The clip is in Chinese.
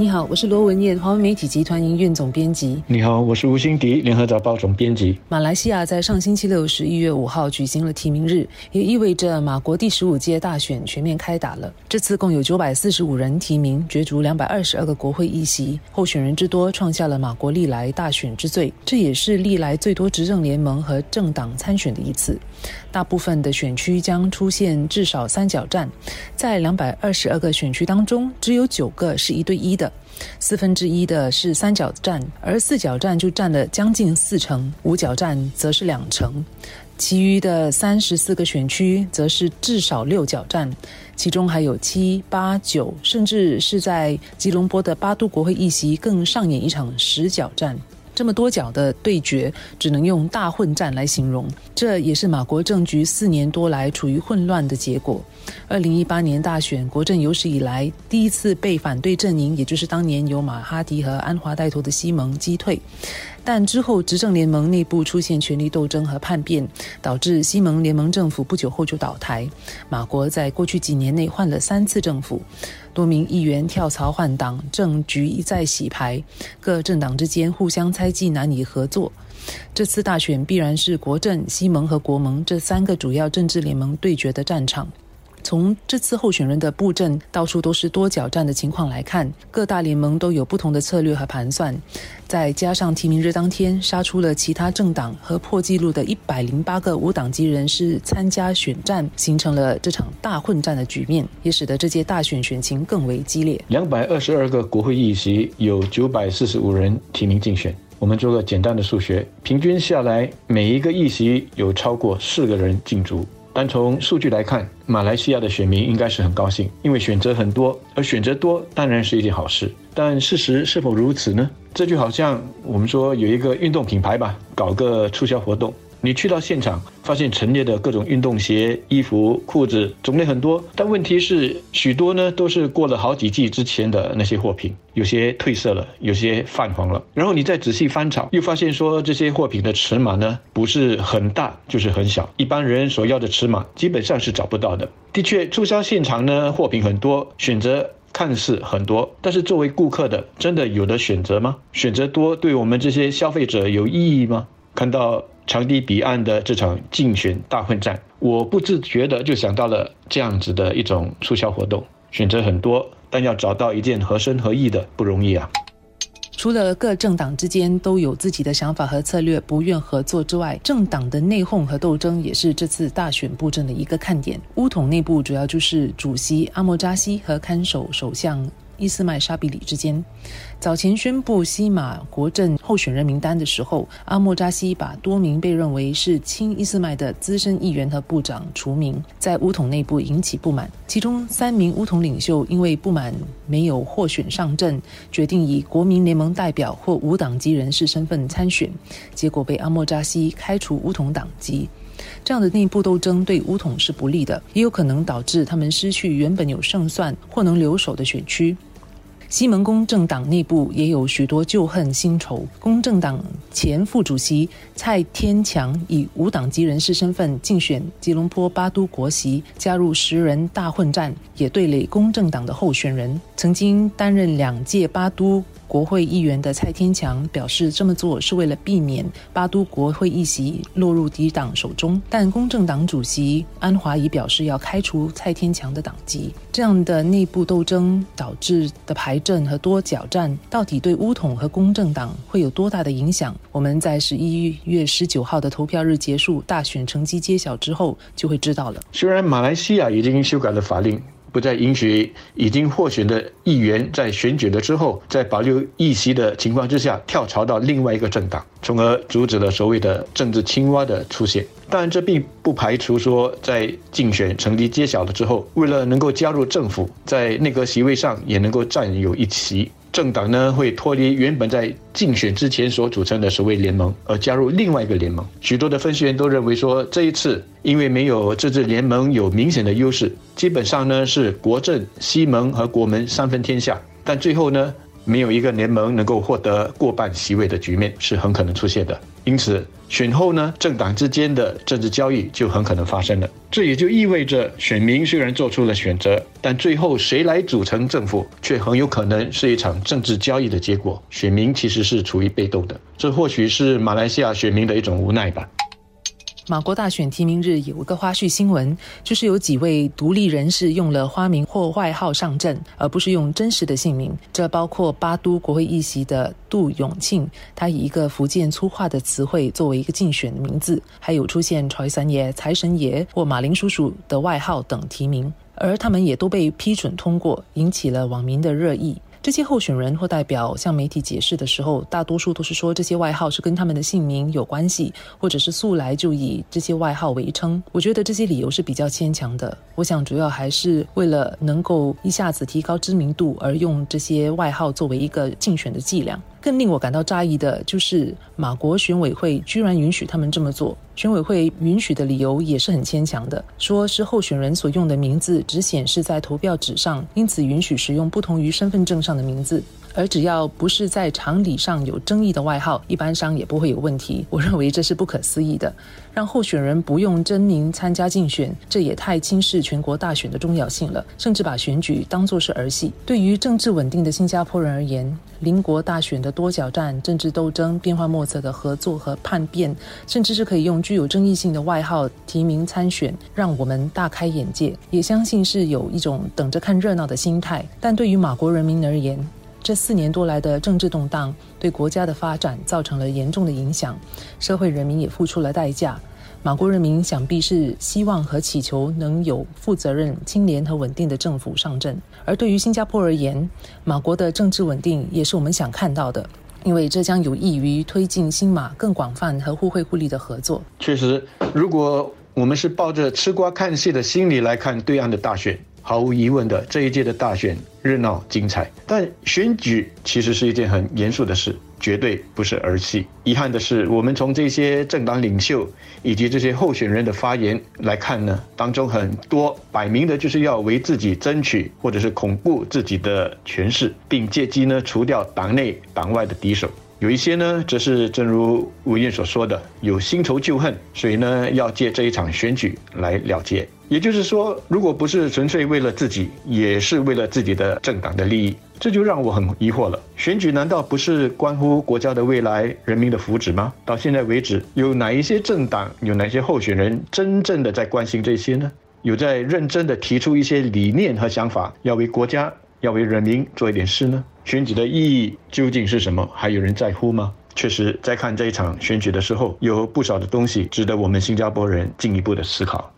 你好，我是罗文燕，华为媒体集团营运总编辑。你好，我是吴欣迪，联合早报总编辑。马来西亚在上星期六十一月五号举行了提名日，也意味着马国第十五届大选全面开打了。这次共有九百四十五人提名，角逐两百二十二个国会议席，候选人之多创下了马国历来大选之最，这也是历来最多执政联盟和政党参选的一次。大部分的选区将出现至少三角战，在两百二十二个选区当中，只有九个是一对一的。四分之一的是三角站，而四角站就占了将近四成，五角站则是两成，其余的三十四个选区则是至少六角站，其中还有七八九，甚至是在吉隆坡的八都国会议席更上演一场十角战。这么多角的对决，只能用大混战来形容。这也是马国政局四年多来处于混乱的结果。二零一八年大选，国政有史以来第一次被反对阵营，也就是当年由马哈迪和安华带头的西蒙击退。但之后执政联盟内部出现权力斗争和叛变，导致西蒙联盟政府不久后就倒台。马国在过去几年内换了三次政府。多名议员跳槽换党，政局一再洗牌，各政党之间互相猜忌，难以合作。这次大选必然是国政、西盟和国盟这三个主要政治联盟对决的战场。从这次候选人的布阵到处都是多角战的情况来看，各大联盟都有不同的策略和盘算。再加上提名日当天杀出了其他政党和破纪录的一百零八个无党籍人士参加选战，形成了这场大混战的局面，也使得这届大选选情更为激烈。两百二十二个国会议席，有九百四十五人提名竞选。我们做个简单的数学，平均下来，每一个议席有超过四个人竞逐。单从数据来看，马来西亚的选民应该是很高兴，因为选择很多，而选择多当然是一件好事。但事实是否如此呢？这就好像我们说有一个运动品牌吧，搞个促销活动。你去到现场，发现陈列的各种运动鞋、衣服、裤子种类很多，但问题是许多呢都是过了好几季之前的那些货品，有些褪色了，有些泛黄了。然后你再仔细翻找，又发现说这些货品的尺码呢不是很大就是很小，一般人所要的尺码基本上是找不到的。的确，促销现场呢货品很多，选择看似很多，但是作为顾客的，真的有的选择吗？选择多对我们这些消费者有意义吗？看到。长堤彼岸的这场竞选大混战，我不自觉的就想到了这样子的一种促销活动，选择很多，但要找到一件合身合意的不容易啊。除了各政党之间都有自己的想法和策略，不愿合作之外，政党的内讧和斗争也是这次大选布阵的一个看点。乌统内部主要就是主席阿莫扎西和看守首相。伊斯麦沙比里之间，早前宣布西马国政候选人名单的时候，阿莫扎西把多名被认为是亲伊斯麦的资深议员和部长除名，在乌统内部引起不满。其中三名乌统领袖因为不满没有获选上阵，决定以国民联盟代表或无党籍人士身份参选，结果被阿莫扎西开除乌统党籍。这样的内部斗争对乌统是不利的，也有可能导致他们失去原本有胜算或能留守的选区。西门公正党内部也有许多旧恨新仇。公正党前副主席蔡天强以无党籍人士身份竞选吉隆坡巴都国席，加入十人大混战，也对垒公正党的候选人。曾经担任两届巴都。国会议员的蔡天强表示，这么做是为了避免巴都国会议席落入敌党手中。但公正党主席安华已表示要开除蔡天强的党籍。这样的内部斗争导致的排阵和多角战，到底对乌统和公正党会有多大的影响？我们在十一月十九号的投票日结束、大选成绩揭晓之后就会知道了。虽然马来西亚已经修改了法令。不再允许已经获选的议员在选举了之后，在保留议席的情况之下跳槽到另外一个政党，从而阻止了所谓的政治青蛙的出现。当然，这并不排除说，在竞选成绩揭晓了之后，为了能够加入政府，在内阁席位上也能够占有一席。政党呢会脱离原本在竞选之前所组成的所谓联盟，而加入另外一个联盟。许多的分析员都认为说，这一次因为没有这支联盟有明显的优势，基本上呢是国政、西盟和国门三分天下。但最后呢，没有一个联盟能够获得过半席位的局面是很可能出现的。因此选后呢，政党之间的政治交易就很可能发生了。这也就意味着，选民虽然做出了选择，但最后谁来组成政府，却很有可能是一场政治交易的结果。选民其实是处于被动的，这或许是马来西亚选民的一种无奈吧。马国大选提名日有一个花絮新闻，就是有几位独立人士用了花名或外号上阵，而不是用真实的姓名。这包括巴都国会议席的杜永庆，他以一个福建粗话的词汇作为一个竞选的名字，还有出现财神爷、财神爷或马林叔叔的外号等提名，而他们也都被批准通过，引起了网民的热议。这些候选人或代表向媒体解释的时候，大多数都是说这些外号是跟他们的姓名有关系，或者是素来就以这些外号为称。我觉得这些理由是比较牵强的。我想主要还是为了能够一下子提高知名度而用这些外号作为一个竞选的伎俩。更令我感到诧异的就是马国选委会居然允许他们这么做。选委会允许的理由也是很牵强的，说是候选人所用的名字只显示在投票纸上，因此允许使用不同于身份证上的名字。而只要不是在常理上有争议的外号，一般上也不会有问题。我认为这是不可思议的，让候选人不用真名参加竞选，这也太轻视全国大选的重要性了，甚至把选举当作是儿戏。对于政治稳定的新加坡人而言，邻国大选的多角战、政治斗争、变幻莫测的合作和叛变，甚至是可以用具有争议性的外号提名参选，让我们大开眼界。也相信是有一种等着看热闹的心态。但对于马国人民而言，这四年多来的政治动荡，对国家的发展造成了严重的影响，社会人民也付出了代价。马国人民想必是希望和祈求能有负责任、清廉和稳定的政府上阵。而对于新加坡而言，马国的政治稳定也是我们想看到的，因为这将有益于推进新马更广泛和互惠互利的合作。确实，如果我们是抱着吃瓜看戏的心理来看对岸的大选。毫无疑问的，这一届的大选热闹精彩，但选举其实是一件很严肃的事，绝对不是儿戏。遗憾的是，我们从这些政党领袖以及这些候选人的发言来看呢，当中很多摆明的就是要为自己争取，或者是巩固自己的权势，并借机呢除掉党内党外的敌手。有一些呢，则是正如吴燕所说的，有新仇旧恨，所以呢要借这一场选举来了结。也就是说，如果不是纯粹为了自己，也是为了自己的政党的利益，这就让我很疑惑了。选举难道不是关乎国家的未来、人民的福祉吗？到现在为止，有哪一些政党、有哪些候选人真正的在关心这些呢？有在认真的提出一些理念和想法，要为国家、要为人民做一点事呢？选举的意义究竟是什么？还有人在乎吗？确实，在看这一场选举的时候，有不少的东西值得我们新加坡人进一步的思考。